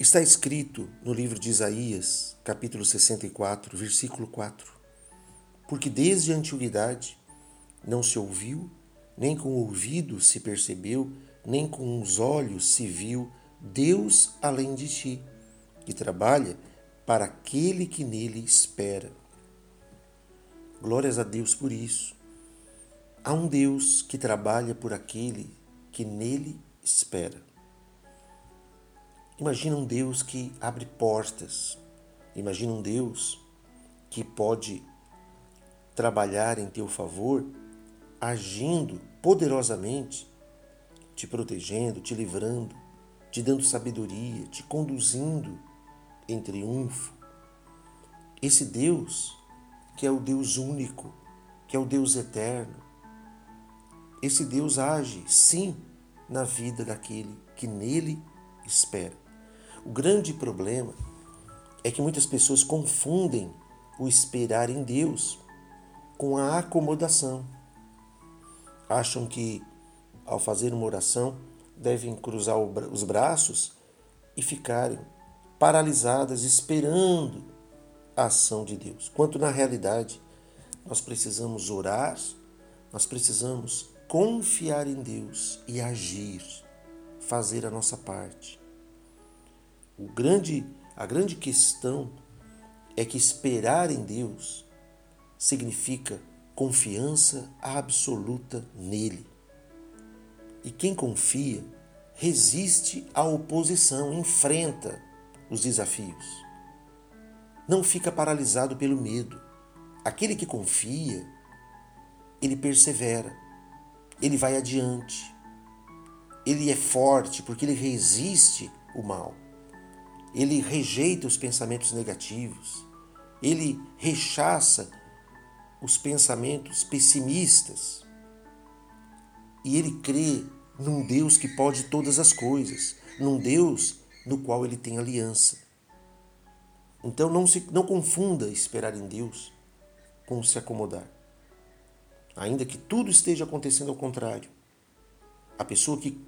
Está escrito no livro de Isaías, capítulo 64, versículo 4: Porque desde a antiguidade não se ouviu, nem com o ouvido se percebeu, nem com os olhos se viu Deus além de ti, que trabalha para aquele que nele espera. Glórias a Deus por isso. Há um Deus que trabalha por aquele que nele espera. Imagina um Deus que abre portas. Imagina um Deus que pode trabalhar em teu favor, agindo poderosamente, te protegendo, te livrando, te dando sabedoria, te conduzindo em triunfo. Esse Deus, que é o Deus único, que é o Deus eterno, esse Deus age, sim, na vida daquele que nele espera. O grande problema é que muitas pessoas confundem o esperar em Deus com a acomodação. Acham que ao fazer uma oração devem cruzar os braços e ficarem paralisadas esperando a ação de Deus. Quanto na realidade nós precisamos orar, nós precisamos confiar em Deus e agir, fazer a nossa parte. O grande, a grande questão é que esperar em Deus significa confiança absoluta nele. E quem confia resiste à oposição, enfrenta os desafios. Não fica paralisado pelo medo. Aquele que confia, ele persevera, ele vai adiante. Ele é forte porque ele resiste o mal ele rejeita os pensamentos negativos, ele rechaça os pensamentos pessimistas e ele crê num Deus que pode todas as coisas, num Deus no qual ele tem aliança. Então não se não confunda esperar em Deus com se acomodar. Ainda que tudo esteja acontecendo ao contrário, a pessoa que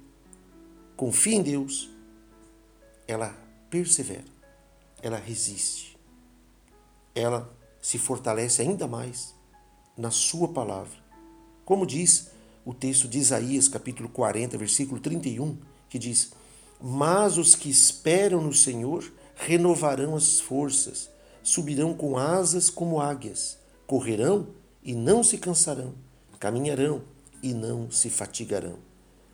confia em Deus, ela persevera, ela resiste, ela se fortalece ainda mais na Sua palavra. Como diz o texto de Isaías, capítulo 40, versículo 31, que diz: Mas os que esperam no Senhor renovarão as forças, subirão com asas como águias, correrão e não se cansarão, caminharão e não se fatigarão.